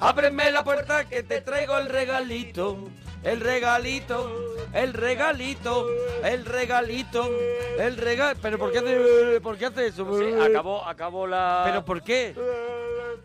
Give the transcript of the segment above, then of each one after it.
Ábreme la puerta que te traigo el regalito. El regalito, el regalito, el regalito, el regal. Pero ¿por qué hace, por qué hace eso? Sí, acabó, acabó la... ¿Pero por qué?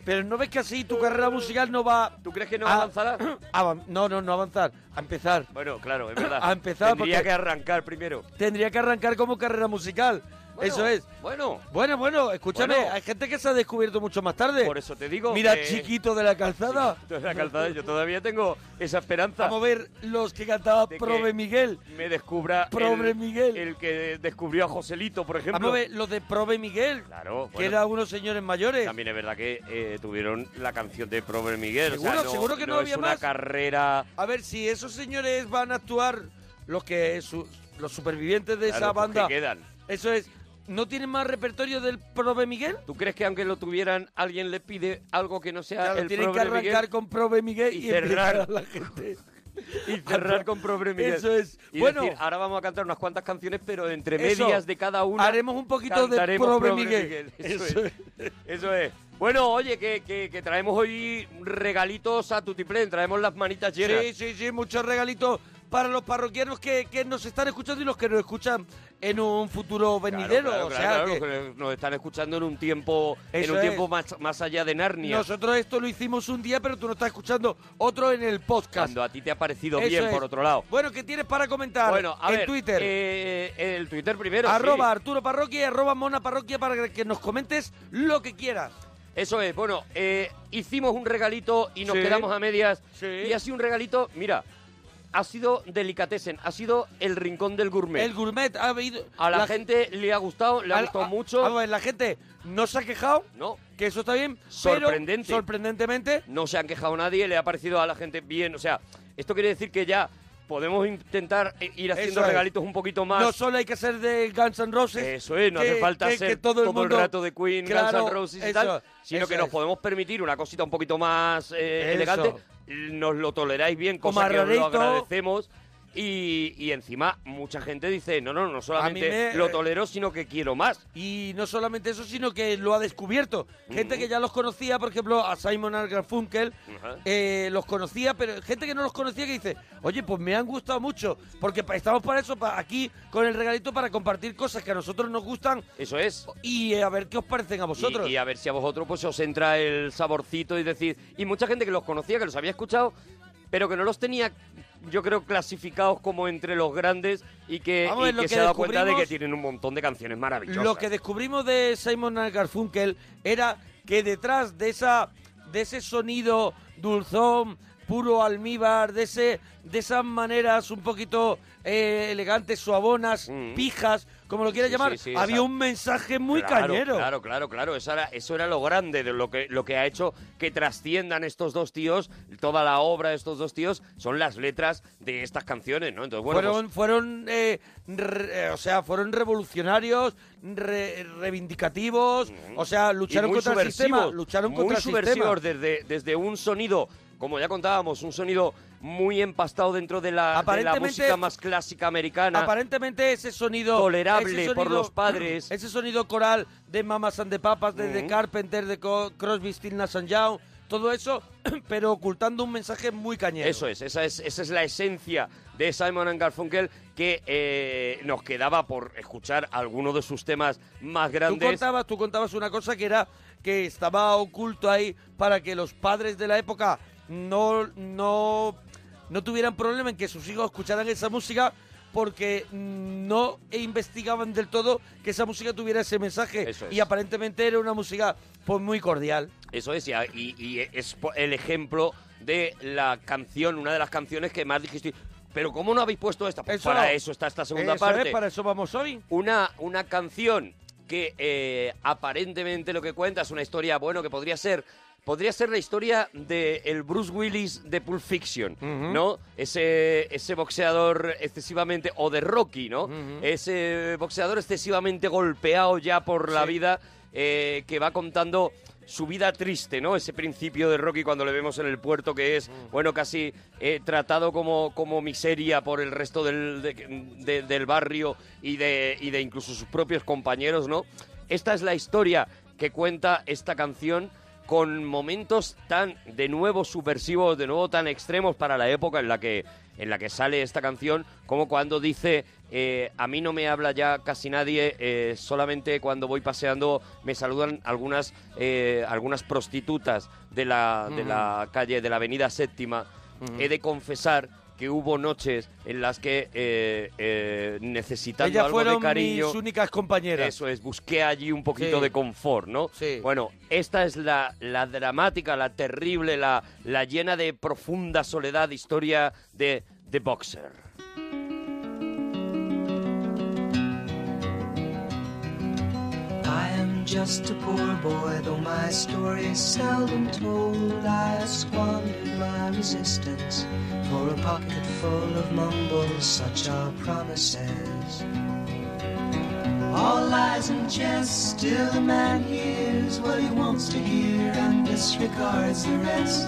Pero no ves que así tu carrera musical no va. ¿Tú crees que no a- avanzará? avan- no, no, no avanzar. A empezar. Bueno, claro, es verdad. A empezar Tendría que arrancar primero. Tendría que arrancar como carrera musical. Bueno, eso es. Bueno, Bueno, bueno, escúchame, Bueno. hay gente que se ha descubierto mucho más tarde. por eso te digo Mira, que- chiquito de la calzada. Entonces la calzada, yo todavía tengo esa esperanza. Vamos a ver los que cantaba de Prove Miguel. Me descubra el, Miguel. el que descubrió a Joselito, por ejemplo. Vamos a ver los de Prove Miguel. Claro, que eran unos señores mayores. también es verdad que eh, tuvieron la canción de Prover Miguel. o sea, Seguro, no- seguro que no es había una más. carrera... A ver, si esos señores van a actuar, los que su- los supervivientes de esa claro, pues, banda, que quedan. eso es, ¿no tienen más repertorio del Prove Miguel? ¿Tú crees que aunque lo tuvieran, alguien le pide algo que no sea Claro, el tienen que arrancar Miguel? con Prove Miguel y, y cerrar. a la gente. y cerrar con Prover Miguel. Eso es. Y Bueno. decir, ahora vamos a cantar unas cuantas canciones, pero entre Eso. medias de cada una Haremos un poquito de Prover Prover Miguel. Eso, Eso es. Eso es. Bueno, oye, que, que- que traemos hoy regalitos a Tutiplén, traemos las manitas llenas. Sí, sí, sí, muchos regalitos para los parroquianos que, que nos están escuchando y los que nos escuchan en un futuro venidero. claro, o claro, sea claro, que nos están escuchando en un tiempo, en un es. tiempo más, más allá de Narnia. nosotros esto lo hicimos un día, pero tú no estás escuchando otro en el podcast. Cuando a ti te ha parecido Eso bien, es. por otro lado. Bueno, ¿qué tienes para comentar Bueno, a en ver, Twitter? eh, el Twitter primero. sí. arroba Arturo Parroquia y arroba Mona Parroquia para que nos comentes lo que quieras. Eso es, bueno, eh, hicimos un regalito y nos Sí. quedamos a medias. Sí. Y ha sido un regalito, mira, ha sido delicatessen, ha sido el rincón del gourmet. El gourmet ha habido... a la, gente le ha gustado, le ha gustado a- mucho. A ver, la gente no se ha quejado, No, que eso está bien, Sorprendente. pero sorprendentemente no se han quejado nadie, le ha parecido a la gente bien. O sea, esto quiere decir que ya podemos intentar eh, ir haciendo es. regalitos un poquito más. no solo hay que ser de Guns N' Roses. Eso es, no que- hace falta que- ser que todo el como mundo- el rato de Queen, Claro, Guns N' Roses y eso, tal, sino que nos podemos permitir una cosita un poquito más eh, elegante. Nos lo toleráis bien, Como cosa que os lo agradecemos. Y, y encima mucha gente dice, no, no, no solamente me- lo tolero, sino que quiero más. Y no solamente eso, sino que lo ha descubierto. Gente que ya los conocía, por ejemplo, a Simon Garfunkel, eh, los conocía, pero gente que no los conocía que dice, oye, pues me han gustado mucho, porque estamos para eso, aquí con el regalito, para compartir cosas que a nosotros nos gustan Eso es. y eh, a ver qué os parecen a vosotros. Y, y a ver si a vosotros pues os entra el saborcito y decir... Y mucha gente que los conocía, que los había escuchado, pero que no los tenía, yo creo, clasificados como entre los grandes y que, Vamos y que que se ha dado cuenta de que tienen un montón de canciones maravillosas. Lo que descubrimos de Simon Garfunkel era que detrás de esa de ese sonido dulzón, puro almíbar, de ese de esas maneras un poquito eh, elegantes, suabonas, Mm. pijas, como lo quieras Sí, llamar, sí, sí, había esa- un mensaje muy Claro, cañero. Claro, claro, claro. Eso era, eso era lo grande de lo que, lo que ha hecho que trasciendan estos dos tíos. Toda la obra de estos dos tíos son las letras de estas canciones, ¿no? Entonces, bueno, fueron, pues, fueron eh, re- eh, o sea, fueron revolucionarios, re- reivindicativos, o sea, lucharon contra el sistema, lucharon muy contra el sistema. desde, desde un sonido, como ya contábamos, un sonido muy empastado dentro de la, de la música más clásica americana. Aparentemente ese sonido Tolerable ese por los padres. ese sonido coral de Mamas and the Papas, de The Ujú. Carpenter, de Crosby, Stills, Nash and Young, todo eso, pero ocultando un mensaje muy cañero. Eso es, esa es, esa es la esencia de Simon and Garfunkel que eh, nos quedaba por escuchar algunos de sus temas más Tú grandes. contabas, tú contabas una cosa que era que estaba oculto ahí para que los padres de la época no, no, no tuvieran problema en que sus hijos escucharan esa música porque no investigaban del todo que esa música tuviera ese mensaje Eso es. y aparentemente era una música pues muy cordial. Eso es, y, es el ejemplo de la canción, una de las canciones que más dijiste. Pero ¿cómo no habéis puesto esta? Pues Eso- para eso está esta segunda Eso parte. es, para eso vamos hoy. Una, una canción que eh, aparentemente lo que cuenta es una historia, bueno, que podría ser... Podría ser la historia de el Bruce Willis de Pulp Fiction. ¿no? Ese, ese boxeador excesivamente... O de Rocky, ¿no? Ese boxeador excesivamente golpeado ya por la vida, eh, que va contando su vida triste, ¿no? Ese principio de Rocky cuando le vemos en el puerto que es, bueno, casi eh, tratado como, como miseria por el resto del, de- de- del barrio y de, y de incluso sus propios compañeros, ¿no? Esta es la historia que cuenta esta canción con momentos tan de nuevo subversivos, de nuevo tan extremos para la época en la que en la que sale esta canción, como cuando dice eh, a mí no me habla ya casi nadie, eh, solamente cuando voy paseando me saludan algunas eh, algunas prostitutas de la, de la calle de la Avenida Séptima. He de confesar que hubo noches en las que eh, eh, necesitando Ellas algo de fueron cariño mis únicas compañeras. eso es, busqué allí un poquito Sí. de confort, ¿no? Sí. Bueno, esta es la, la dramática, la terrible, la, la llena de profunda soledad historia de The Boxer. Just a poor boy, though my story is seldom told. I squandered my resistance for a pocket full of mumbles, such are promises. All lies and jest, still a man hears what he wants to hear and disregards the rest.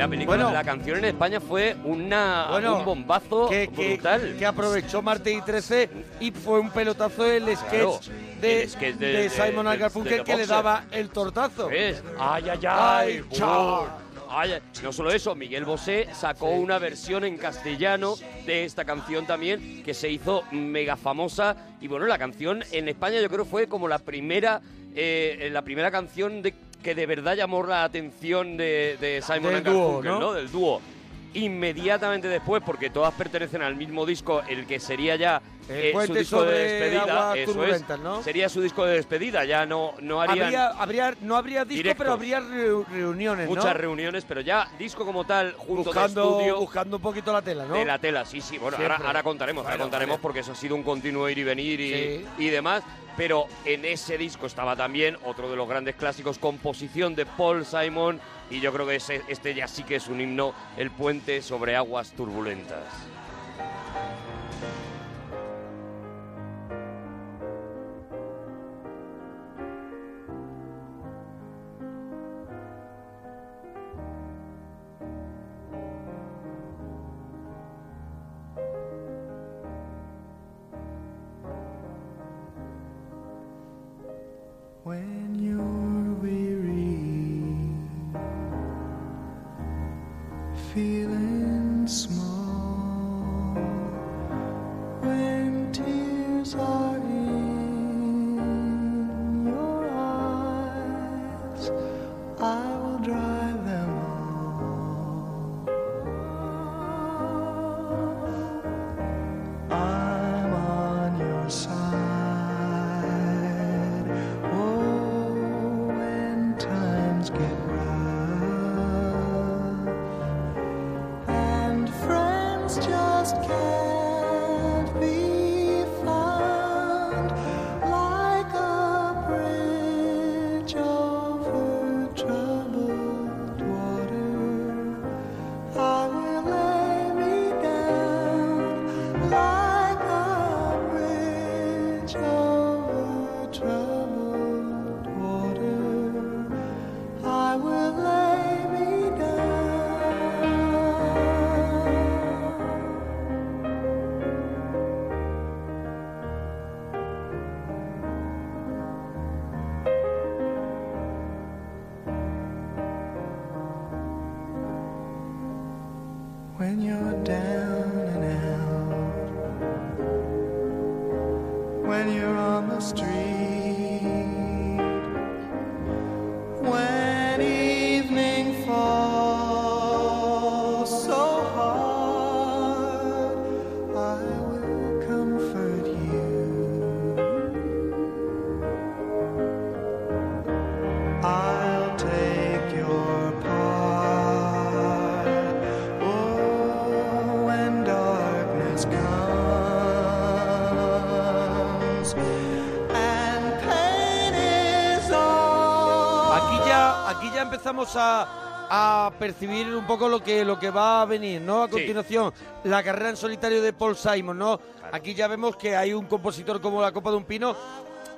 La película, Bueno. la canción en España fue una, Bueno, un bombazo que, que- brutal. que aprovechó Marte y 13 y fue un pelotazo el sketch, Claro, de, el sketch de- de de- Simon Garfunkel que le daba el tortazo. ¿Ves? ¡Ay, ay, ay! Ay, ¡Bur! chao. Ay, ay. No solo eso, Miguel Bosé sacó una versión en castellano de esta canción también que se hizo mega famosa. Y bueno, la canción en España yo creo fue como la primera, eh, la primera canción de, que de verdad llamó la atención de, de Simon Del. ¿no? Del dúo. Inmediatamente después, porque todas pertenecen al mismo disco, el que sería ya eh, su disco de despedida, aguas eso es, turbulentas, ¿no? sería su disco de despedida, ya no, no harían Habría, habría, no habría disco, Directos. pero habría reu- reuniones, ¿no? muchas reuniones, pero ya disco como tal, junto buscando, de estudio buscando un poquito la tela, ¿no? de la tela. Sí, sí, bueno, ahora, ahora contaremos, ahora contaremos vale. porque eso ha sido un continuo ir y venir y, Sí. y demás. Pero en ese disco estaba también otro de los grandes clásicos, composición de Paul Simon, y yo creo que este ya sí que es un himno, El puente sobre aguas turbulentas. Aquí ya, aquí ya empezamos a, a percibir un poco lo que, lo que va a venir, ¿no? A Sí. continuación, la carrera en solitario de Paul Simon, ¿no? Aquí ya vemos que hay un compositor como la Copa de un Pino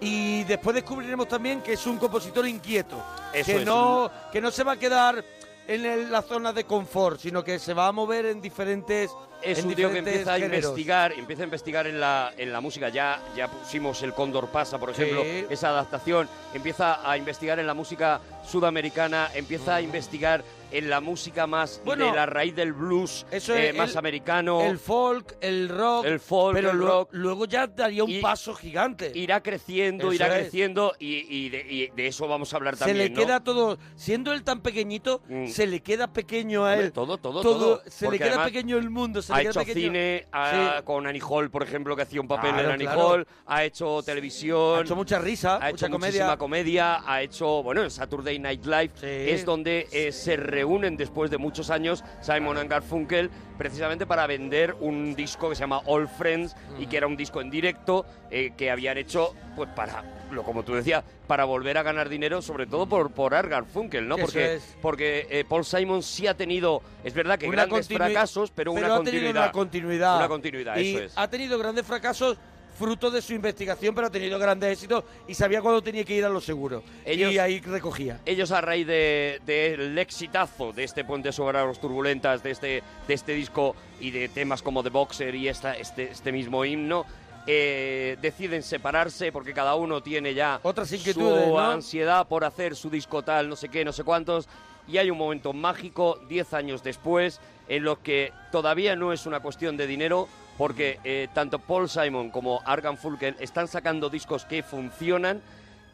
y después descubriremos también que es un compositor inquieto, Eso que es. no que no se va a quedar en el- la zona de confort, sino que se va a mover en diferentes Es en un tío que empieza a géneros. investigar, empieza a investigar en la, en la música. Ya, ya pusimos el Cóndor Pasa, por Sí. ejemplo, esa adaptación. Empieza a investigar en la música sudamericana, empieza a investigar en la música más Bueno, de la raíz del blues, Eso eh, es más el- americano. El folk, el rock, El folk, pero el rock. luego ya daría un Y- paso gigante. Irá creciendo, Eso irá es. creciendo y, y de, y de eso vamos a hablar se también. le ¿no? queda todo, siendo él tan pequeñito, Mm. se le queda pequeño a él. todo, todo, todo. Se le queda pequeño el mundo, se ha le queda hecho pequeño. cine Sí. con Annie Hall, por ejemplo, que hacía un papel Claro, en Annie claro. Hall, ha hecho televisión, Ha hecho mucha risa, ha mucha hecho comedia. muchísima comedia, ha hecho, bueno, en Saturday Night Live Sí. es donde eh, se reúnen después de muchos años Simon and Garfunkel precisamente para vender un disco que se llama All Friends y que era un disco en directo eh, que habían hecho pues para lo como tú decías para volver a ganar dinero sobre todo por por Art Garfunkel no porque es. porque eh, Paul Simon sí ha tenido es verdad que Una grandes fracasos pero, una ha continuidad tenido una continuidad. Una continuidad, y eso es. ha tenido grandes fracasos fruto de su investigación, pero ha tenido grandes éxitos y sabía cuándo tenía que ir a lo seguro. Ellos- y ahí recogía. ellos a raíz de- del exitazo de este Puente sobre aguas turbulentas, de este, de este disco y de temas como The Boxer y esta, este, este mismo himno, eh, deciden separarse porque cada uno tiene ya Otras inquietudes, su ¿no? ansiedad por hacer su disco tal, no sé qué, no sé cuántos. Y hay un momento mágico, 10 años después, en lo que todavía no es una cuestión de dinero, porque eh, tanto Paul Simon como Argan Fulken están sacando discos que funcionan,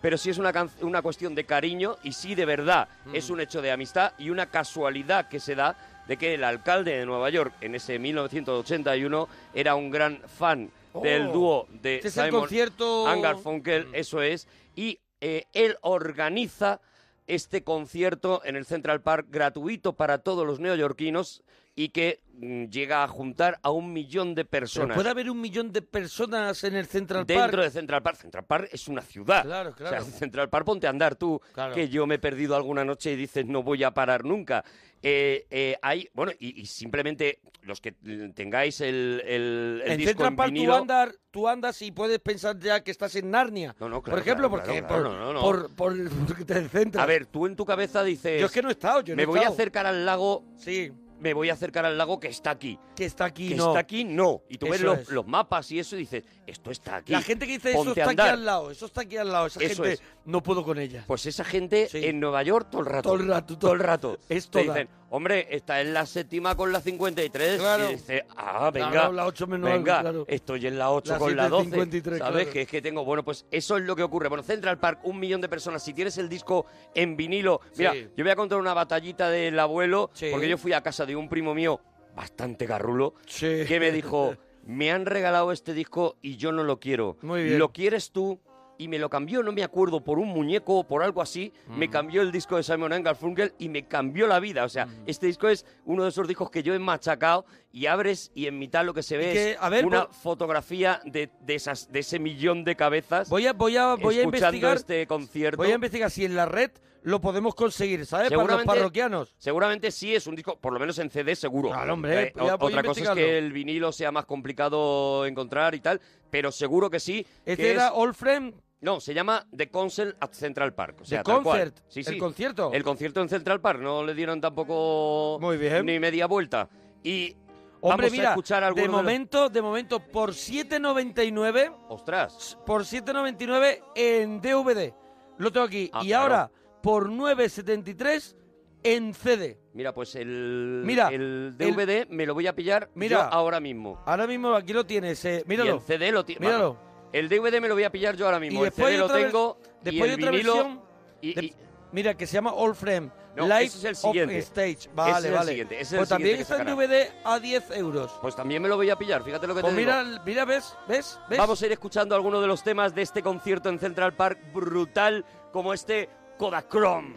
pero sí es una, una cuestión de cariño y sí de verdad. Es un hecho de amistad y una casualidad que se da de que el alcalde de Nueva York en ese 1981 era un gran fan del Oh, dúo de este es el Simon concierto- and Garfunkel, eso es, y eh, él organiza este concierto en el Central Park gratuito para todos los neoyorquinos y que mm, llega a juntar a un millón de Pero personas. puede haber un millón de personas en el Central Dentro Park. de Central Park. Central Park es una ciudad. Claro, claro. O sea, Central Park, ponte a andar tú, Claro. que yo me he perdido alguna noche y dices no voy a parar nunca. Eh, eh, hay, bueno, y, y simplemente los que tengáis el, el, el en disco Central en Park tú vinilo... andas, tú andas y puedes pensar ya que estás en Narnia. No, no, por claro, ejemplo, claro, porque por, no, no, no. por, por- porque te centras. A ver, tú en tu cabeza dices... yo es que no he estado, yo no me he voy a acercar al lago, Sí, me voy a acercar al lago que está aquí. que está aquí, que no. está aquí, no. Y tú ves los, los mapas y eso y dices, esto está aquí. La gente que dice a está aquí andar". al lado, eso está aquí al lado, esa Eso gente es. no puedo con ella. Pues esa gente Sí. en Nueva York todo el rato. Todo el rato, Todo el rato. Es Te dicen, hombre, está en la séptima con la 53. Claro. Y dice, ah, venga. Claro, la ocho menos algo, venga, claro. estoy en la 8 La con la 12. 7.53, ¿Sabes? claro. Que es que tengo, bueno, pues eso es lo que ocurre. Bueno, Central Park, un millón de personas. Si tienes el disco en vinilo. Mira, Sí. yo voy a contar una batallita del abuelo, Sí. porque yo fui a casa de un primo mío, bastante garrulo, que me dijo, me han regalado este disco y yo no lo quiero. Muy bien. ¿Lo quieres tú? Y me lo cambió, no me acuerdo, por un muñeco o por algo así. Mm. Me cambió el disco de Simon Garfunkel y me cambió la vida. O sea, Mm. este disco es uno de esos discos que yo he machacado y abres y en mitad lo que se ve que, es a ver, una fotografía de, de, esas, de ese millón de cabezas Voy a, voy a, voy a escuchando investigar. este concierto. Voy a investigar si en la red lo podemos conseguir, ¿sabes? Para los parroquianos. Seguramente sí es un disco, por lo menos en CD seguro. Claro, hombre, Eh, ya voy otra cosa es que el vinilo sea más complicado encontrar y tal, pero seguro que sí. Este que era es- All Friend, No, se llama The Concert at Central Park. O sea, The tal cual. Concert, Sí, sí. el concierto. El concierto en Central Park. No le dieron tampoco Muy bien. ni media vuelta. Y Hombre, vamos mira, a escuchar algunos de de los- momento, de momento, por 7.99, Ostras. por 7.99 en DVD. Lo tengo aquí. Ah, y claro. ahora, por 9.73 en CD. Mira, pues el, Mira, el DVD me lo voy a pillar Mira. yo ahora mismo. Ahora mismo aquí lo tienes, eh, Y míralo. el CD lo tiene. Míralo. El DVD me lo voy a pillar yo ahora mismo. Y el después CD hay lo tengo. y después hay el otra vinilo. versión y- de- y- Mira, que se llama All Frame. No, Live ese es el. Stage. Ese Vale, es el vale. siguiente, ese es el pues también siguiente que está en. DVD a 10 euros. Pues también me lo voy a pillar, fíjate lo que Pues te digo. mira, mira, ¿ves? ¿Ves? ¿Ves? Vamos a ir escuchando algunos de los temas de este concierto en Central Park brutal como este Kodachrome.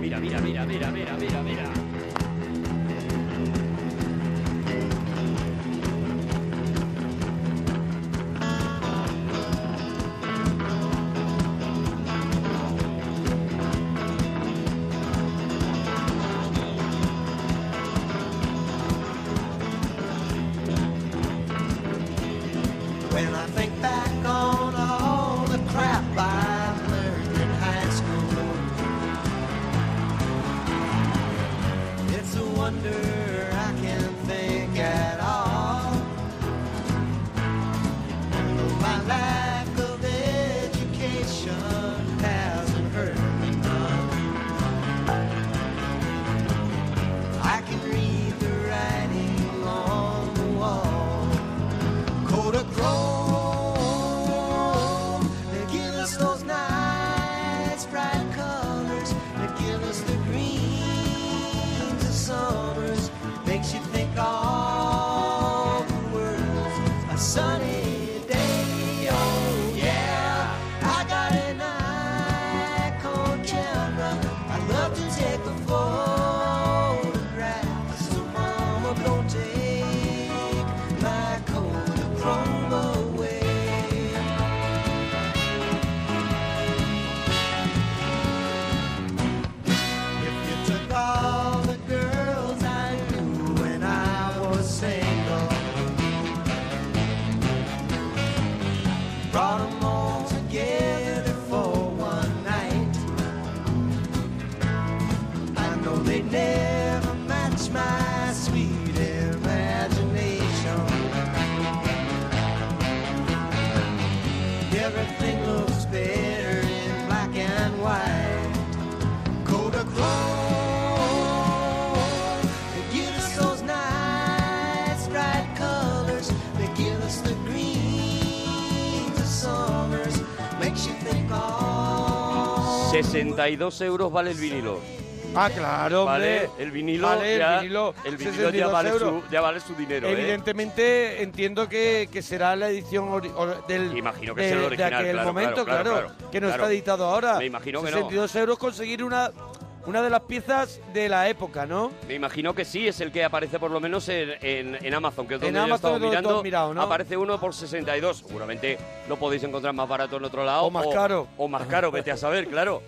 Mira, mira, mira, mira, mira, mira, mira. 62 euros vale el vinilo. Ah, claro, Vale, el vinilo, Vale, el ya, vinilo, el vinilo 62 ya, vale su, ya vale su dinero, ¿eh? Evidentemente entiendo que, que será la edición ori- or- del, Imagino que de, será el de original, aquel claro, momento, claro, claro, claro, que no está editado ahora. Me imagino que no. 62 euros conseguir una, una de las piezas de la época, ¿no? Me imagino que sí, es el que aparece por lo menos en, en- en Amazon, que es En donde yo he Amazon estado es donde tú mirando. has mirado, ¿no? Aparece uno por 62. Seguramente lo podéis encontrar más barato en otro lado. O más caro. O más caro, vete a saber, claro.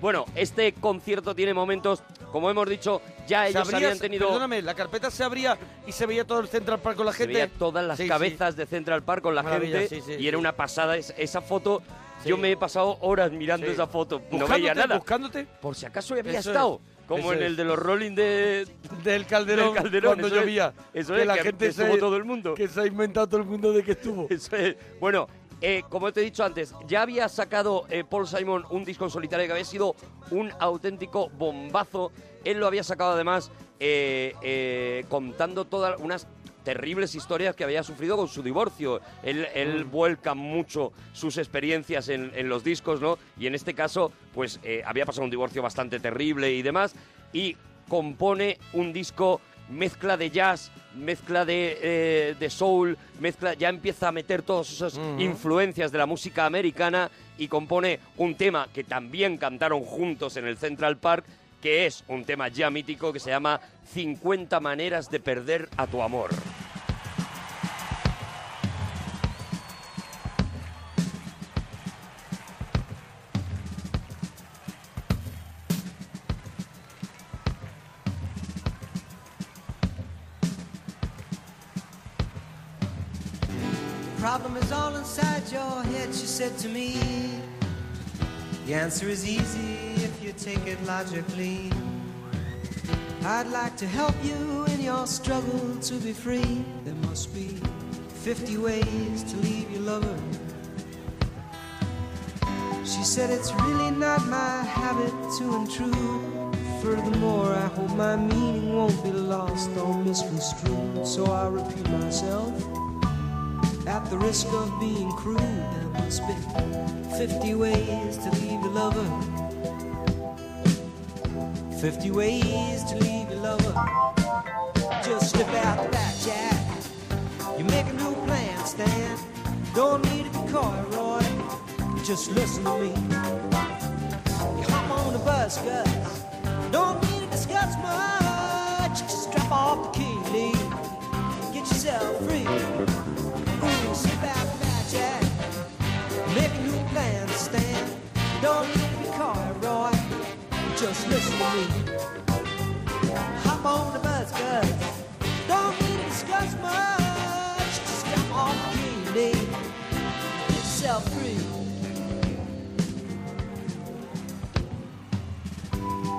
Bueno, este concierto tiene momentos, como hemos dicho, ya Se ellos abría- habían tenido... Perdóname, la carpeta se abría y se veía todo el Central Park con la Se gente. veía todas las Sí, sí. cabezas de Central Park con la Maravilla, gente sí, sí, y sí. era una pasada es- esa foto. Sí. Yo me he pasado horas mirando Sí. esa foto, no veía nada. Buscándote Por si acaso había Eso estado, es, como eso en es. el de los Rolling de... del Calderón, Del Calderón, cuando eso es, llovía. eso que es, la que- gente que se, estuvo todo el mundo. Que se ha inventado todo el mundo de que estuvo. Eso es. Bueno, eh, como te he dicho antes, ya había sacado eh, Paul Simon un disco en solitario que había sido un auténtico bombazo. Él lo había sacado además eh, contando todas unas terribles historias que había sufrido con su divorcio. Él, él Mm. vuelca mucho sus experiencias en, en los discos, ¿no? Y en este caso, pues eh, había pasado un divorcio bastante terrible y demás. Y compone un disco mezcla de jazz, mezcla de, eh, de soul, mezcla, ya empieza a meter todas esas Ujú. influencias de la música americana y compone un tema que también cantaron juntos en el Central Park, que es un tema ya mítico que se llama 50 maneras de perder a tu amor. Said to me. The answer is easy if you take it logically. I'd like to help you in your struggle to be free. There must be 50 ways to leave your lover. She said it's really not my habit to intrude. furthermore, I hope my meaning won't be lost or misconstrued. So I repeat myself. At the risk of being crude, there must be 50 ways to leave your lover. 50 ways to leave your lover. Just slip out the back, Jack. You make a new plan, Stan. Don't need to be coy, Roy. Just listen to me. You hop on the bus, Gus. Don't need to discuss much. Just drop off the key, Lee. Get yourself free. Just listen to me. Hop on the bus, Gus. Don't need to discuss much. Just key, Lee. Get yourself free.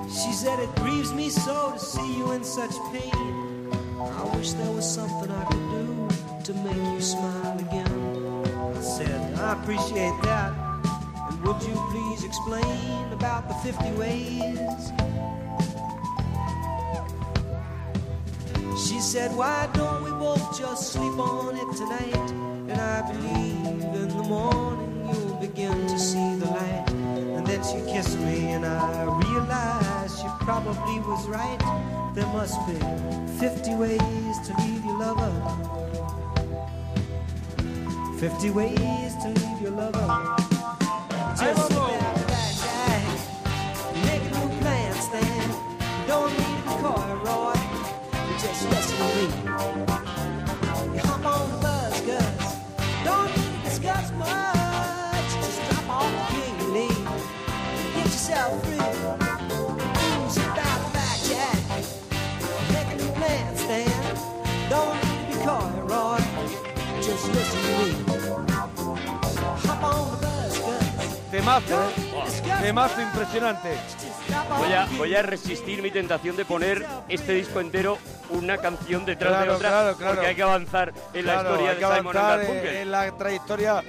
She said it grieves me so to see you in such pain. I wish there was something I could do to make you smile again. I said, I appreciate that. Would you please explain about the 50 ways? She said, Why don't we both just sleep on it tonight? And I believe in the morning you'll begin to see the light. And then she kissed me, and I realized she probably was right. There must be 50 ways to leave your lover. 50 ways to leave your lover. Just Temazo, ¿eh? Temazo impresionante. Voy a, voy a resistir mi tentación de poner este disco entero una canción detrás de Claro, otra claro, claro. porque hay que avanzar en la historia hay de que Simon avanzar Garfunkel. en, la trayectoria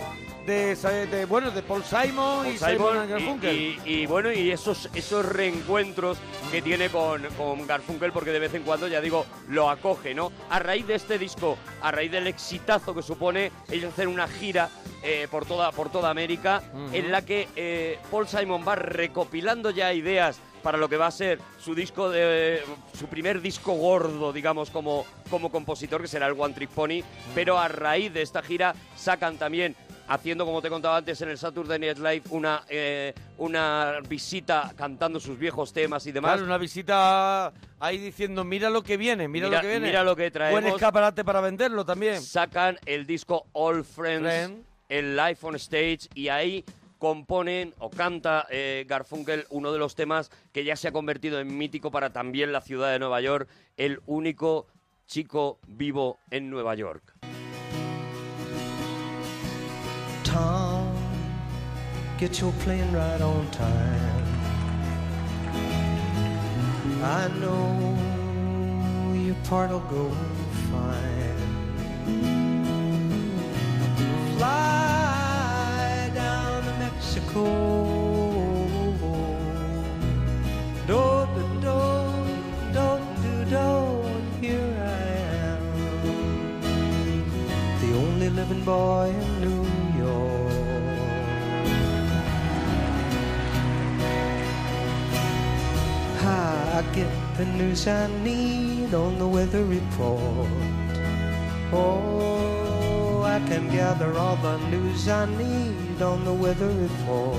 de, de, bueno, de Paul Simon y Simon Simon y- y, y bueno y esos esos reencuentros que tiene con, con Garfunkel porque de vez en cuando ya digo lo acoge no a raíz de este disco a raíz del exitazo que supone ellos hacer una gira eh, por toda por toda América en la que eh, Paul Simon va recopilando ya ideas para lo que va a ser su disco de su primer disco gordo digamos como como compositor que será el One Trick Pony pero a raíz de esta gira sacan también haciendo, como te contaba antes, en el Saturday Night Live una, eh, una visita cantando sus viejos temas y demás. Claro, una visita ahí diciendo, mira lo que viene, mira, Mira- lo que viene. mira lo que traemos. Buen escaparate para venderlo también. Sacan el disco All Friends, Friend. El Live on Stage, y ahí componen o canta eh, Garfunkel uno de los temas que ya se ha convertido en mítico para también la ciudad de Nueva York, el único chico vivo en Nueva York. Tom, get your right on time. I know your go fine. Fly down to Mexico. Do do do do do do. Here I am the only living boy in New York. I get the news I need on the weather report. Oh, I can gather all the news I need on the weather report.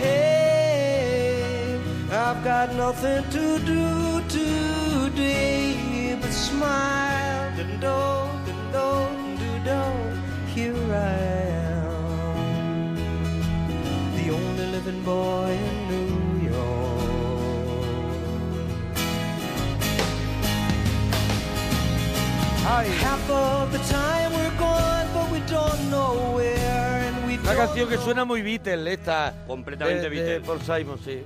Hey, I've got nothing to do today but smile and do and do and do. Here I am, the only living boy in una canción que suena muy Beatle, esta. Completamente de, de Beatle. Paul Simon, sí.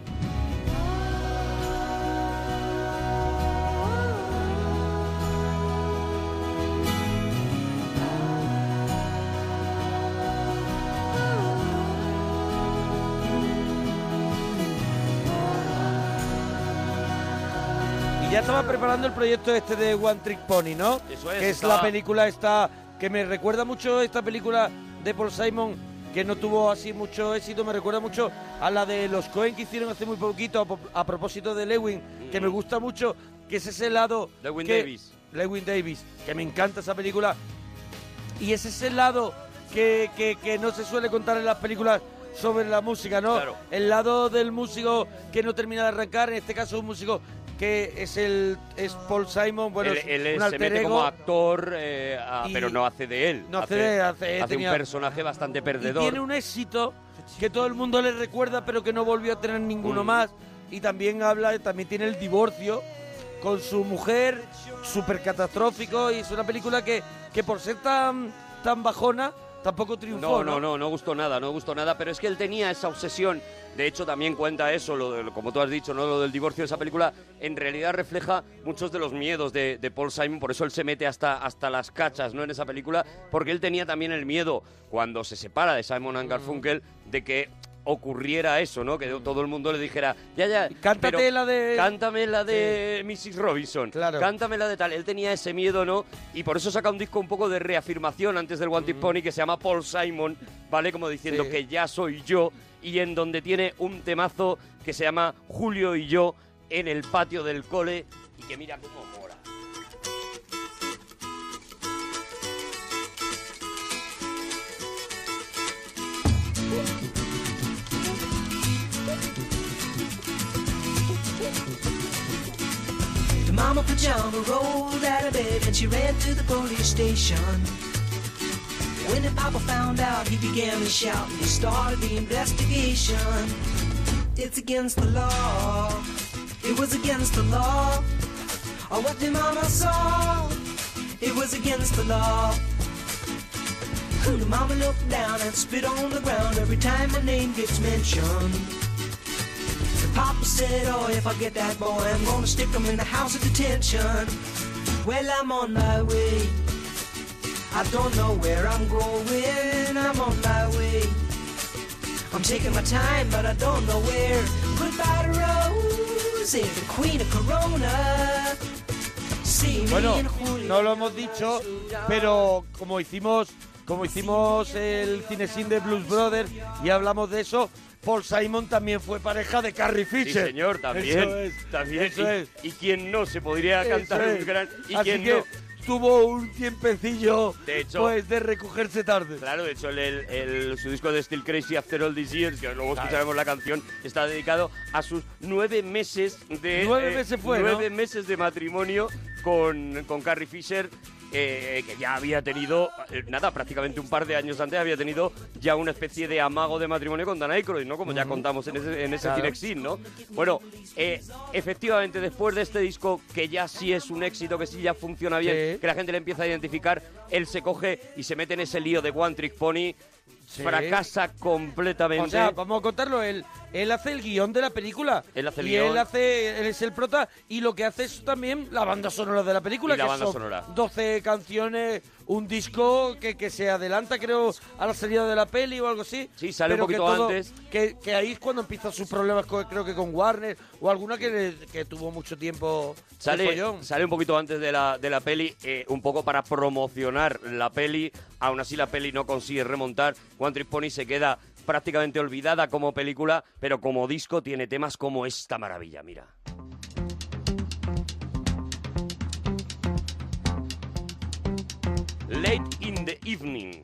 Estaba preparando el proyecto este de One Trick Pony, ¿no? Eso es, Que es estaba- la película esta que me recuerda mucho esta película de Paul Simon que no tuvo así mucho éxito, me recuerda mucho a la de los Cohen que hicieron hace muy poquito a, propósito de Lewin, que me gusta mucho, que es ese lado Lewin que- Davis. Lewin Davis, que me encanta esa película. Y es ese lado que, que- que no se suele contar en las películas sobre la música, ¿no? Claro. El lado del músico que no termina de arrancar, en este caso un músico que es el es Paul Simon, bueno, él es él un se alter mete como actor, eh, a- Y- pero no hace de él. No hace de él, hace- un personaje bastante y perdedor. tiene un éxito que todo el mundo le recuerda, pero que no volvió a tener ninguno Mm. más. Y también habla, también tiene el divorcio con su mujer, súper catastrófico, y es una película que, que por ser tan, tan bajona, tampoco triunfó. No, no, no, no gustó nada, no gustó nada, pero es que él tenía esa obsesión. De hecho, también cuenta eso, lo de- como tú has dicho, ¿no? Lo del divorcio de esa película, en realidad refleja muchos de los miedos de, de Paul Simon, por eso él se mete hasta, hasta las cachas, ¿no? En esa película, porque él tenía también el miedo, cuando se separa de Simon and Garfunkel, de que ocurriera eso, ¿no? Que todo el mundo le dijera, ya, ya, Cántate pero la de... Cántame la de Mrs. Robinson. Claro. Cántame la de tal. Él tenía ese miedo, ¿no? Y por eso saca un disco un poco de reafirmación antes del One Tip Pony que se llama Paul Simon, ¿vale? Como diciendo Sí. que ya soy yo. Y en donde tiene un temazo que se llama Julio y yo en el patio del cole. Y que mira cómo mama pajama rolled out of bed and she ran to the police station. When the papa found out, he began to shout and he started the investigation. It's against the law. It was against the law. Or what the mama saw. It was against the law. The mama looked down and spit on the ground every time my name gets mentioned. Papa said, oh, if I get that boy, I'm gonna stick him in the house of detention. Well, I'm on my way. I don't know where I'm going. I'm on my way. I'm taking my time, but I don't know where. Goodbye to Rose, the queen of Corona. See me Bueno, no lo hemos dicho, pero como hicimos, como hicimos el cinesín de Blues Brothers y hablamos de eso, Paul Simon también fue pareja de Carrie Sí, Fisher. señor, también. Eso es, también. eso y, es. y quien no se podría cantar Eso un es. gran. Y Así quien que no. tuvo un tiempecillo De hecho- pues de recogerse tarde. Claro, de hecho, el, su disco de Still Crazy After All These Years, que luego escucharemos la canción, está dedicado a sus nueve meses de... Nueve meses fue, ¿no? Nueve meses de matrimonio con, con Carrie Fisher, eh, que ya había tenido, eh, nada, prácticamente un par de años antes había tenido ya una especie de amago de matrimonio con Dan Aykroyd, ¿no? Como ya contamos en ese, en ese Claro. Cinexin, ¿no? Bueno, eh, efectivamente, después de este disco, que ya sí es un éxito, que sí ya funciona bien, Sí. que la gente le empieza a identificar, él se coge y se mete en ese lío de One Trick Pony, Sí. fracasa completamente. O sea, vamos a contarlo, él, él hace el guion de la película. Él hace el y guion. él hace, él es el prota, y lo que hace es también la banda sonora de la película, Y la que banda son sonora. 12 canciones, un disco que, que se adelanta, creo, a la salida de la peli o algo así. Sí, sale un que poquito todo- antes. Que, que ahí es cuando empiezan sus problemas, con- creo que con Warner, o alguna que, que tuvo mucho tiempo Sale, sale un poquito antes de la, de la peli, eh, un poco para promocionar la peli. Aún así, la peli no consigue remontar. One Trick Pony se queda prácticamente olvidada como película, pero como disco tiene temas como esta maravilla, mira. Late in the evening.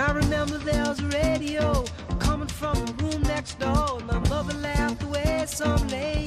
And I remember there was a radio coming from the room next door. And my mother laughed the way some ladies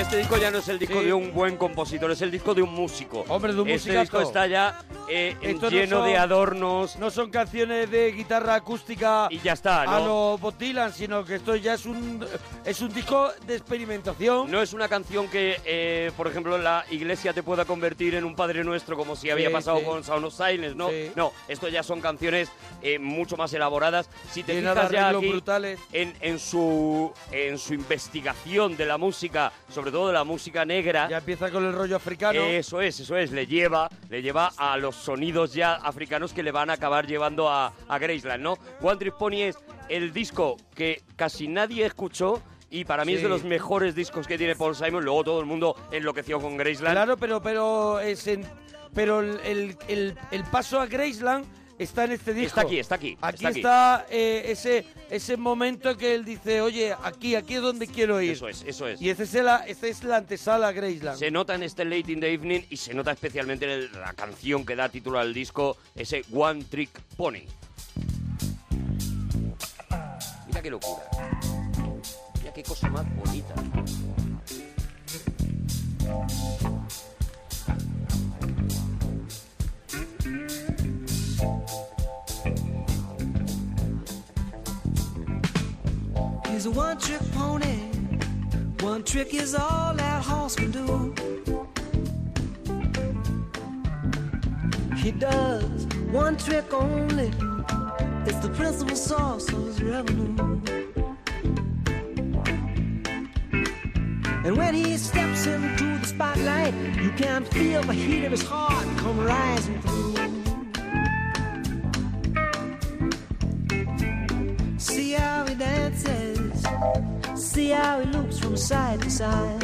este disco ya no es el disco Sí. de un buen compositor, es el disco de un músico. Hombre, de un este musicazo. disco está ya eh, Esto no lleno son- de adornos No son canciones de guitarra acústica y ya está, a ¿no? lo Bob Dylan, sino que esto ya es un es un disco de experimentación. No es una canción que, eh, por ejemplo, la iglesia te pueda convertir en un Padre Nuestro como si había pasado sí. con Sound of Silence, ¿no? Sí. No, esto ya son canciones eh, mucho más elaboradas. Si te fijas ya aquí brutales. en, en su en su investigación de la música, sobre todo de la música negra, Ya empieza con el rollo africano. Eso es, eso es, le lleva, le lleva a los sonidos ya africanos que le van a acabar llevando a, a Graceland, ¿no? Trick Pony es el disco que casi nadie escuchó y para mí es de los mejores discos que tiene Paul Simon. Luego todo el mundo enloqueció con Graceland. Claro, pero pero es en- pero el, el- el- el paso a Graceland está en este disco. Está aquí, está aquí. Aquí está aquí. está eh, ese ese momento que él dice, oye, aquí, aquí es donde quiero ir. Eso es, eso es. Y ese es la, esta es la antesala a Graceland. Se nota en este Late in the Evening y se nota especialmente en el- la canción que da título al disco, ese One Trick Pony. Mira qué locura. Mira qué cosa más bonita. He's a one trick pony. One trick is all that horse can do. He does one trick only. It's the principal source of his revenue. And when he steps into the spotlight, you can feel the heat of his heart come rising through. See how he looks from side to side.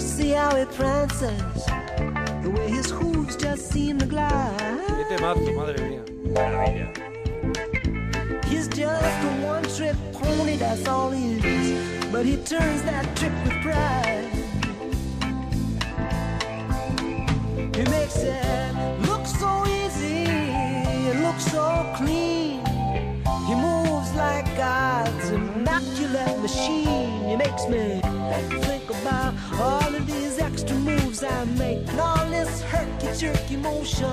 See how he prances, the way his hooves just seem to glide. Qué temazo, madre mía. Maravilla. He's just a one trick pony, that's all he is. But he turns that trick with pride. He makes it look so easy, it looks so clean. Like God's immaculate machine. He makes me think about all of these extra moves I make, and all this herky jerky motion,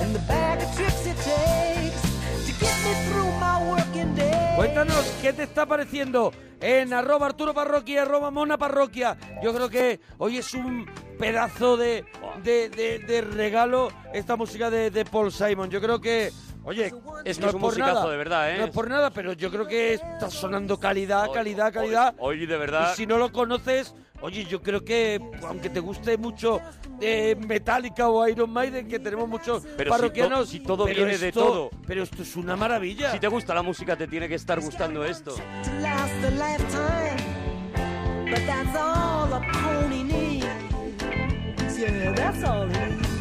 and the bag of tricks it takes to get me through my working day. Cuéntanos qué te está pareciendo en arroba Arturo Parroquia, arroba Mona Parroquia. Yo creo que hoy es un pedazo de, de, de- de regalo esta música de, de Paul Simon. Yo creo que, oye, Es que no es un por musicazo nada, de verdad, ¿eh? No es por nada, pero yo creo que está sonando calidad, calidad, calidad. Hoy, de verdad. Y si no lo conoces, oye, yo creo que, aunque te guste mucho eh, Metallica o Iron Maiden, que tenemos muchos Pero si parroquianos, to- si todo pero viene de esto- todo. Pero esto es una maravilla. Si te gusta la música, te tiene que estar gustando esto. to last a lifetime. But that's all a pony needs. Yeah, that's all he needs.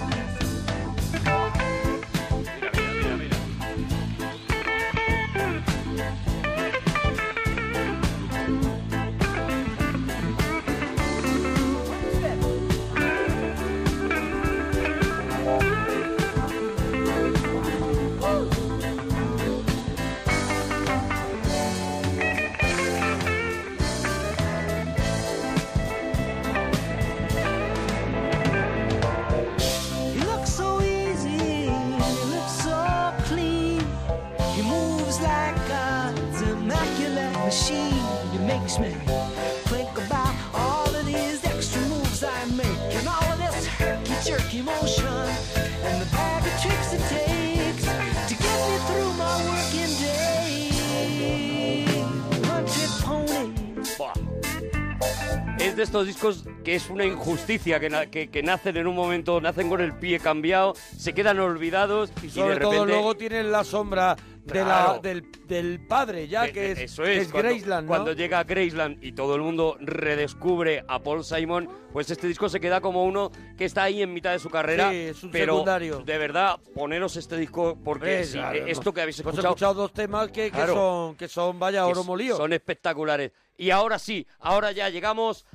De estos discos que es una injusticia, que, na- que, que nacen en un momento, nacen con el pie cambiado, se quedan olvidados y, Y sobre de todo repente... luego tienen la sombra de la, Claro. del, del padre ya, Eh, que es, eso que es, es cuando, Graceland, ¿no? cuando llega a Graceland y todo el mundo redescubre a Paul Simon, pues este disco se queda como uno que está ahí en mitad de su carrera. Sí, es un pero secundario. de verdad, poneros este disco porque si- claro, eh, esto que habéis hemos escuchado, escuchado dos temas que, que Claro. son, que son, vaya, oro molido. son espectaculares. Y ahora sí, ahora ya llegamos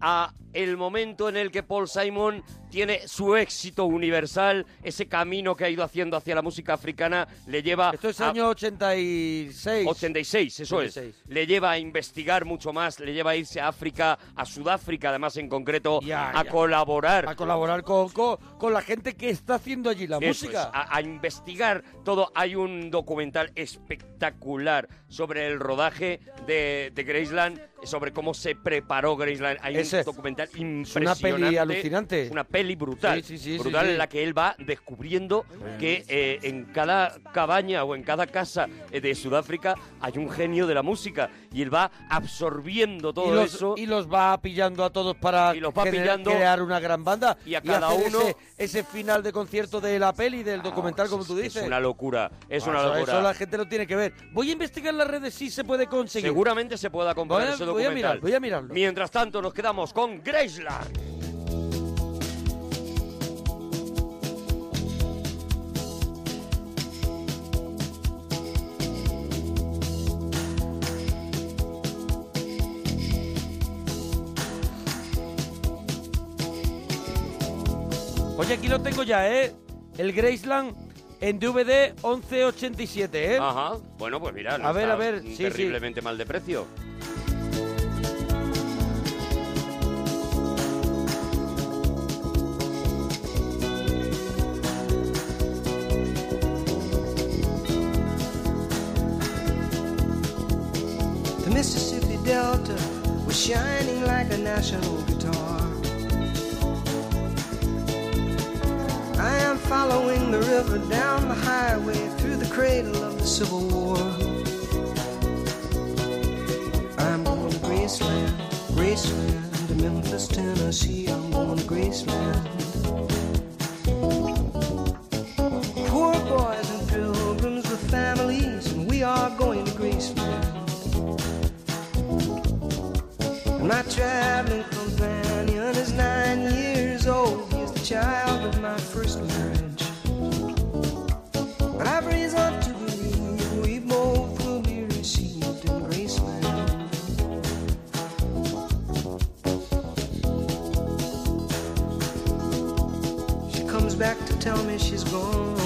a el momento en el que Paul Simon tiene su éxito universal, ese camino que ha ido haciendo hacia la música africana, le lleva Esto es a- año 86. 86, eso 86. es. Le lleva a investigar mucho más, le lleva a irse a África, a Sudáfrica además en concreto, Ya, a ya. colaborar. A colaborar con, con, con la gente que está haciendo allí la Eso música. es, a, a investigar todo. Hay un documental espectacular sobre el rodaje de, de Graceland, sobre cómo se preparó Graceland. Hay Ese. un documental una impresionante. peli alucinante. Es una peli brutal. Sí, sí, sí, brutal en la que él va descubriendo que eh, en cada cabaña o en cada casa eh, de Sudáfrica hay un genio de la música y él va absorbiendo todo y, los, eso. y los va pillando a todos para Y los va gener- pillando. crear una gran banda Y a cada hacer uno- ese, ese final de concierto de la peli del documental como tú es, dices es una locura, es Ah, una locura. eso la gente lo tiene que ver voy a investigar las redes si se puede conseguir Seguramente se pueda comprar Voy a- ese voy a documental. mirar, voy a mirarlo. Mientras tanto, nos quedamos con Graceland. oye aquí lo tengo ya eh el Graceland en DVD 1187 eh Ajá. Bueno, pues mira, no A ver, está a ver, sí, sí. terriblemente mal de precio. Delta was shining like a national guitar. I am following the river down the highway through the cradle of the Civil War. I'm going to Graceland, Graceland, to Memphis, Tennessee. I'm going to Graceland. Traveling companion is nine years old. He's the child of my first marriage. But I've reason to believe we both will be received in Graceland. She comes back to tell me she's gone.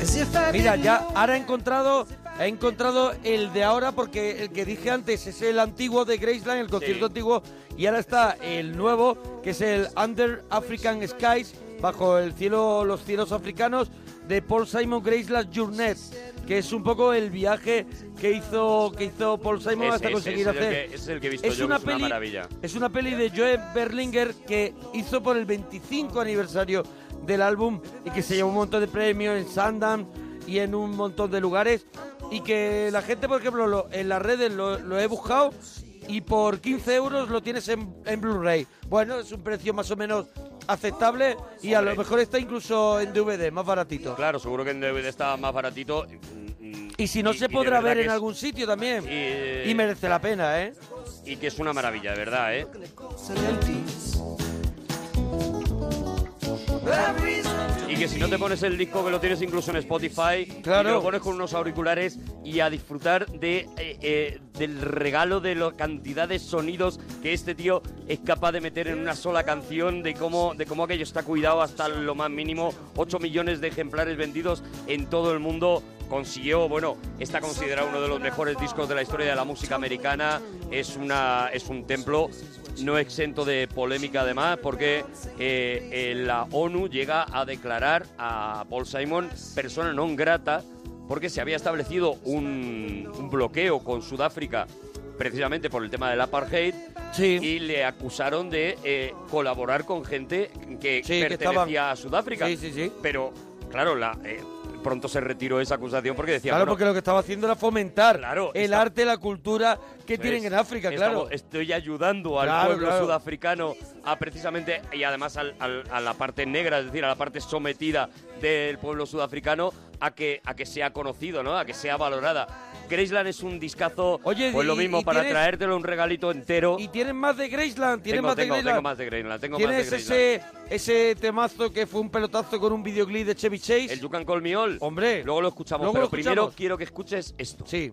As if I Mira, ya ahora he encontrado, he encontrado el de ahora porque el que dije antes es el antiguo de Graceland, el concierto Sí. antiguo, y ahora está el nuevo, que es el Under African Skies, bajo el cielo, los cielos africanos, de Paul Simon Graceland Journey, que es un poco el viaje que hizo, que hizo Paul Simon hasta conseguir es hacer. que- es el que he visto yo, que es una maravilla. Es una peli de Joe Berlinger que hizo por el 25 aniversario del álbum y que se llevó un montón de premios en Sundance y en un montón de lugares y que la gente, por ejemplo, lo- en las redes lo, lo he buscado y por 15 euros lo tienes en, en Blu-ray. Bueno, es un precio más o menos aceptable y a lo mejor está incluso en DVD, más baratito. Claro, seguro que en DVD está más baratito. mm, Y si no y- se podrá ver en es- algún sitio también. Y, Y merece la pena, ¿eh? y que es una maravilla, de verdad, ¿eh? Que si no te pones el disco que lo tienes incluso en Spotify, Claro. te lo pones con unos auriculares y a disfrutar de eh, eh, del regalo de la cantidad de sonidos que este tío es capaz de meter en una sola canción, de cómo, de cómo aquello está cuidado hasta lo más mínimo. 8 millones de ejemplares vendidos en todo el mundo. Consiguió, bueno, está considerado uno de los mejores discos de la historia de la música americana. Es, una, es un templo no exento de polémica además, porque eh, eh, la ONU llega a declarar a Paul Simon persona non grata porque se había establecido un, un bloqueo con Sudáfrica precisamente por el tema del apartheid Sí. y le acusaron de eh, colaborar con gente que Sí, pertenecía a Sudáfrica. Sí, sí, sí. Pero, claro, la, eh, pronto se retiró esa acusación porque decía, Claro, bueno, porque lo que estaba haciendo era fomentar Claro, el está- arte, la cultura que tienen en África, Estamos- claro. Estoy ayudando al Claro, pueblo claro. sudafricano a precisamente, y además al- al- a la parte negra, es decir, a la parte sometida del pueblo sudafricano, a que, a que sea conocido, ¿no? A que sea valorada. Graceland es un discazo, Oye, pues lo mismo, para tienes- traértelo un regalito entero. Y tienen más de Graceland, tienen tengo, más de tengo, Graceland. tengo más de Graceland, tengo más de ¿Tienes Graceland. ese, ese temazo que fue un pelotazo con un videoclip de Chevy Chase? El You Can Call Me All. Hombre. Luego lo escuchamos, Luego pero lo primero quiero que escuches esto. Sí.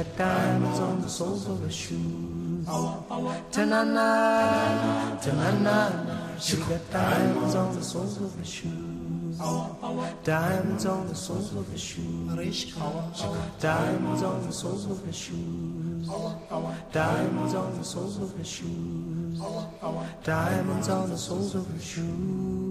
diamonds on the soles of her shoes. Ta na na, ta na na na. She got diamonds on the soles of her shoes. Diamonds on the soles of her shoes. Diamonds on the soles of her shoes. Diamonds on the soles of her shoes. Diamonds on the soles of her shoes.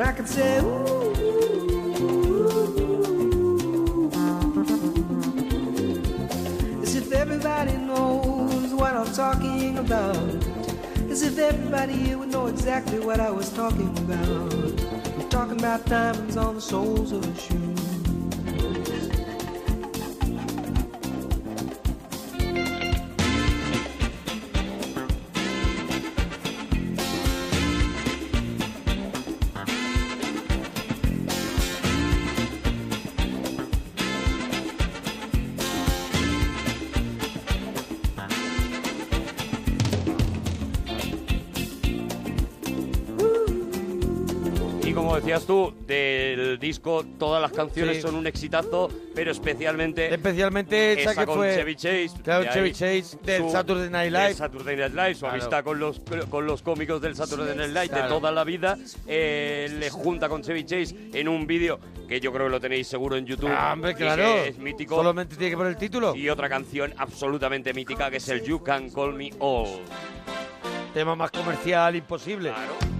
And I could say, Ooh. As if everybody knows what I'm talking about. As if everybody here would know exactly what I was talking about. I'm talking about diamonds on the soles of shoes. Tú, del disco todas las canciones Sí. son un exitazo, pero especialmente Especialmente esa, esa que con fue... Chevy Chase. Claro, de Chevy Chase del su- Saturday Night del Live. Saturday Night Live, su Claro. amistad con los, con los cómicos del Saturday Night Live de Claro. toda la vida. eh, le junta con Chevy Chase en un vídeo que yo creo que lo tenéis seguro en YouTube. Ah, hombre, que claro. es mítico. Solamente tiene que poner el título. Y otra canción absolutamente mítica que es el You Can Call Me All. Tema más comercial imposible. Claro.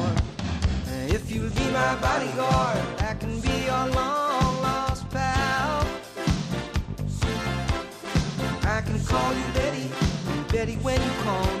You'll be my bodyguard, I can be your long lost pal. I can call you Betty, Betty, when you call me,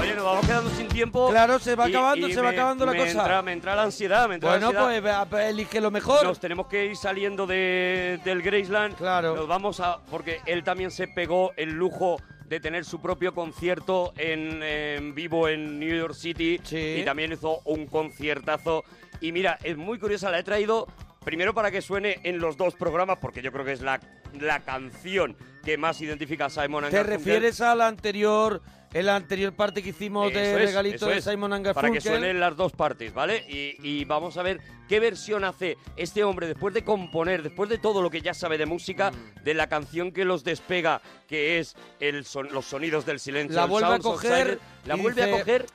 Oye, nos vamos quedando sin tiempo. Claro, se va y- acabando, y se va me- acabando la me cosa. Entra, me entra la ansiedad, me entra Bueno, la ansiedad. pues, pues elige lo mejor. Nos tenemos que ir saliendo de, del Graceland. Claro. Nos vamos a. Porque él también se pegó el lujo de tener su propio concierto en, en vivo en New York City. Sí. Y también hizo un conciertazo. Y mira, es muy curiosa, la he traído. Primero para que suene en los dos programas, porque yo creo que es la, la canción que más identifica a Simon ¿Te Garfunkel. refieres a la anterior, en la anterior parte que hicimos de Eso es, regalito eso de es, Simon and Para que Garfunkel? suenen las dos partes, ¿vale? Y, y vamos a ver qué versión hace este hombre después de componer, después de todo lo que ya sabe de música, Mm. de la canción que los despega, que es el son- los sonidos del silencio. La el vuelve a Sounds of coger Silence, la y vuelve a dice- coger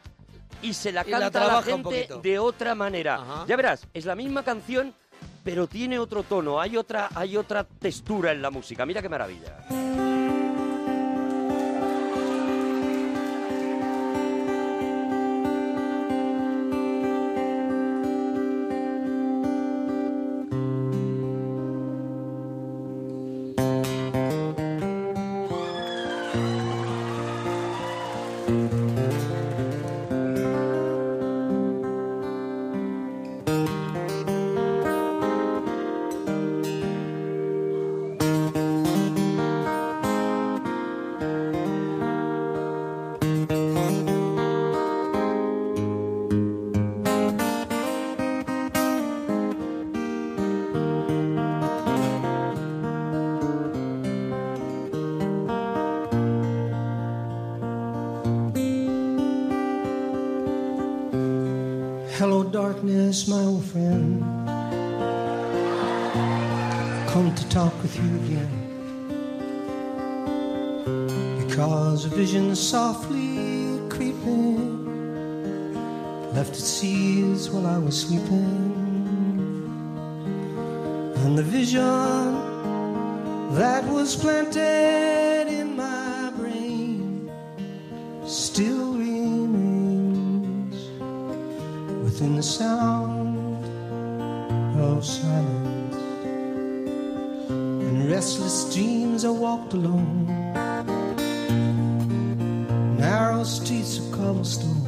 y se la y la canta a la trabaja un gente poquito. de otra manera. Ya verás, es la misma canción, pero tiene otro tono, hay otra, hay otra textura en la música. Mira qué maravilla. Softly creeping left its seeds while I was sleeping. And the vision that was planted cobblestone.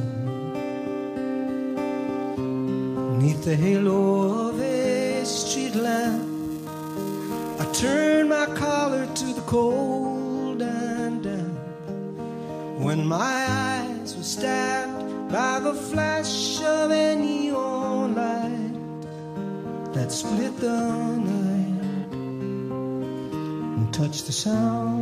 Neath the halo of a street lamp, I turned my collar to the cold and damp. When my eyes were stabbed by the flash of a neon light that split the night and touched the sound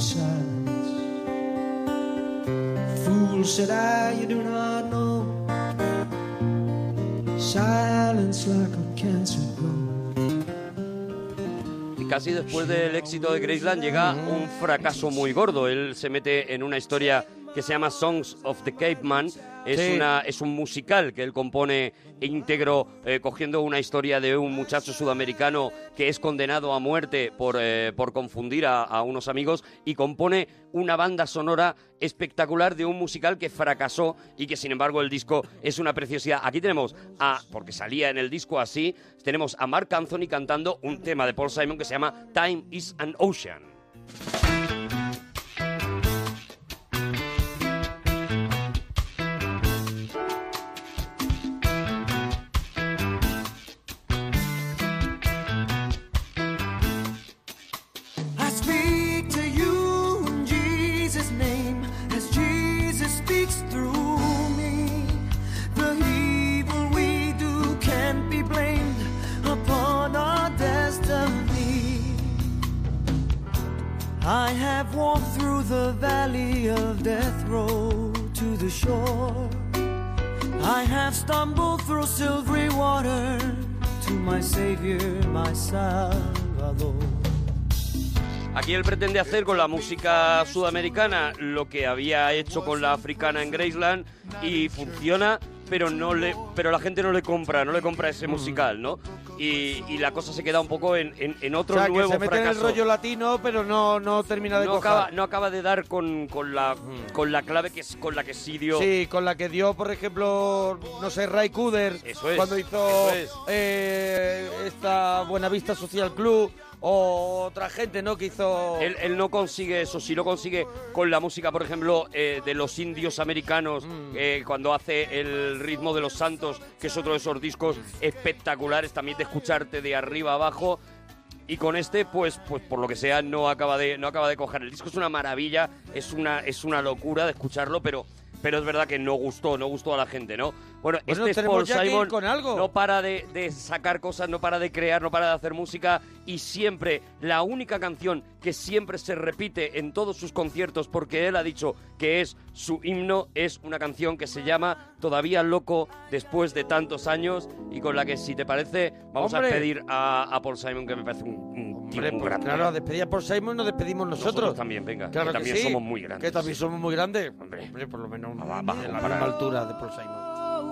silence. Fool, said I, you do not know. Silence like a cancer. Y casi después del éxito de Graceland llega un fracaso muy gordo. Él se mete en una historia que se llama Songs of the Cape Man. Es, Sí. una, es un musical que él compone íntegro, eh, cogiendo una historia de un muchacho sudamericano que es condenado a muerte por, eh, por confundir a, a unos amigos y compone una banda sonora espectacular de un musical que fracasó y que sin embargo el disco es una preciosidad. Aquí tenemos a, porque salía en el disco así, tenemos a Mark Anthony cantando un tema de Paul Simon que se llama Time is an Ocean. Hacer con la música sudamericana lo que había hecho con la africana en Graceland y funciona, pero no le, pero la gente no le compra, no le compra ese Mm. musical, ¿no? Y, y la cosa se queda un poco en, en, en O otro sea, que nuevo se mete en el fracaso. rollo latino, pero no, no termina de no cojar. acaba, no acaba de dar con, con la con la clave que es con la que sí dio. Sí, con la que dio, por ejemplo, no sé, Ray Cooder, Eso es, cuando hizo eso es. eh, esta Buenavista Social Club, o otra gente, ¿no? Que hizo... Él, él no consigue eso, si lo consigue con la música, por ejemplo, eh, de los indios americanos, Mm. eh, cuando hace el ritmo de los santos, que es otro de esos discos espectaculares, también de escucharte de arriba abajo. Y con este, pues, pues por lo que sea, no acaba de, no acaba de coger. El disco es una maravilla, es una, es una locura de escucharlo, pero, pero es verdad que no gustó, no gustó a la gente, ¿no? Bueno, Bueno, este es tenemos Paul que Simon, con algo. no para de, de sacar cosas, no para de crear, no para de hacer música y siempre la única canción que siempre se repite en todos sus conciertos porque él ha dicho que es su himno es una canción que se llama Todavía loco después de tantos años y con la que si te parece vamos Hombre. a pedir a, a Paul Simon que me parece un, un Hombre, pues claro, a despedir por Simon nos despedimos nosotros. Nosotros también, venga, Claro que también sí, somos muy grandes. Que también somos muy grandes. Hombre, por lo menos en bajo la para- misma altura de Paul Simon.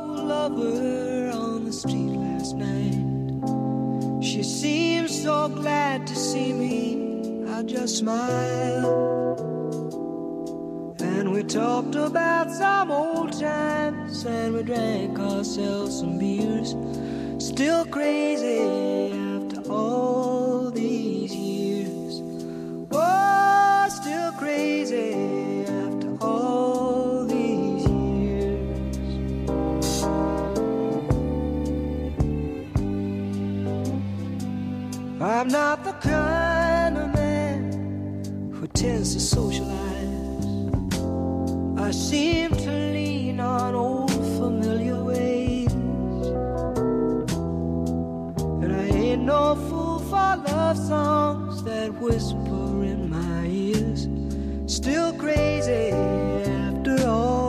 Lover on the street last night. She seemed so glad to see me. I just smiled. And we talked about some old times and we drank ourselves some beers. Still crazy after all these years. Oh, still crazy after all I'm not the kind of man who tends to socialize. I seem to lean on old familiar ways. And I ain't no fool for love songs that whisper in my ears. Still crazy after all.